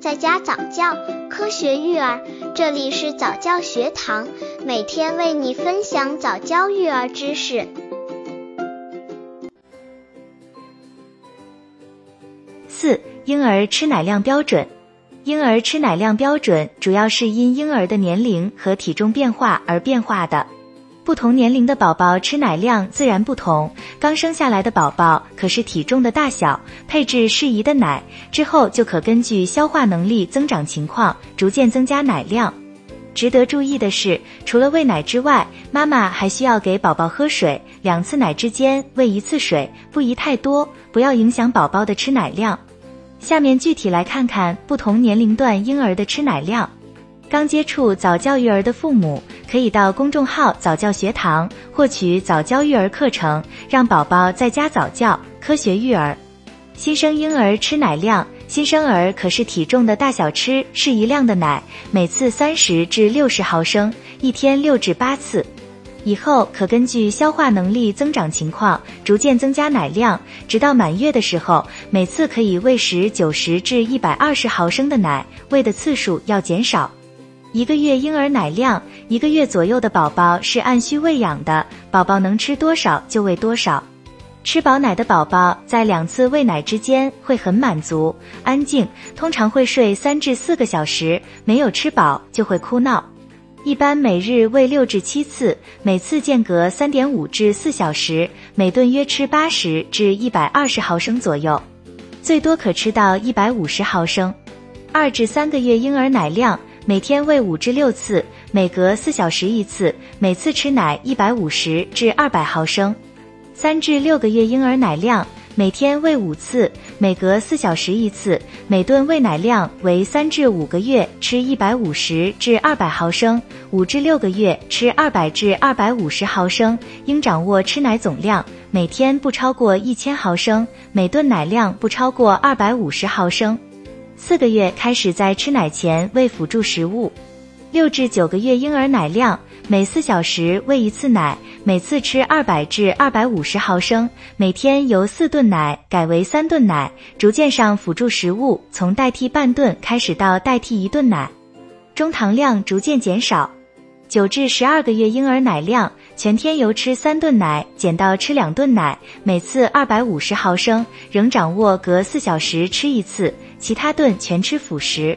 在家早教，科学育儿，这里是早教学堂，每天为你分享早教育儿知识。四、婴儿吃奶量标准。婴儿吃奶量标准主要是因婴儿的年龄和体重变化而变化的。不同年龄的宝宝吃奶量自然不同。刚生下来的宝宝可是体重的大小，配置适宜的奶，之后就可根据消化能力增长情况，逐渐增加奶量。值得注意的是，除了喂奶之外，妈妈还需要给宝宝喝水，两次奶之间喂一次水，不宜太多，不要影响宝宝的吃奶量。下面具体来看看不同年龄段婴儿的吃奶量。刚接触早教育儿的父母，可以到公众号早教学堂获取早教育儿课程，让宝宝在家早教，科学育儿。新生婴儿吃奶量，新生儿可是体重的大小吃适宜量的奶，每次三十至六十毫升，一天六至八次。以后可根据消化能力增长情况，逐渐增加奶量，直到满月的时候，每次可以喂食九十至一百二十毫升的奶，喂的次数要减少。一个月婴儿奶量，一个月左右的宝宝是按需喂养的，宝宝能吃多少就喂多少。吃饱奶的宝宝在两次喂奶之间会很满足、安静，通常会睡三至四个小时。没有吃饱就会哭闹。一般每日喂六至七次，每次间隔三点五至四小时，每顿约吃八十至一百二十毫升左右，最多可吃到一百五十毫升。二至三个月婴儿奶量。每天喂五至六次，每隔四小时一次，每次吃奶一百五十至二百毫升。三至六个月婴儿奶量，每天喂五次，每隔四小时一次，每顿喂奶量为三至五个月吃一百五十至二百毫升，五至六个月吃二百至二百五十毫升。应掌握吃奶总量，每天不超过一千毫升，每顿奶量不超过二百五十毫升。四个月开始在吃奶前喂辅助食物，六至九个月婴儿奶量每四小时喂一次奶，每次吃二百至二百五十毫升，每天由四顿奶改为三顿奶，逐渐上辅助食物，从代替半顿开始到代替一顿奶，中糖量逐渐减少。九至十二个月婴儿奶量全天由吃三顿奶减到吃两顿奶，每次二百五十毫升，仍掌握隔四小时吃一次。其他顿全吃辅食。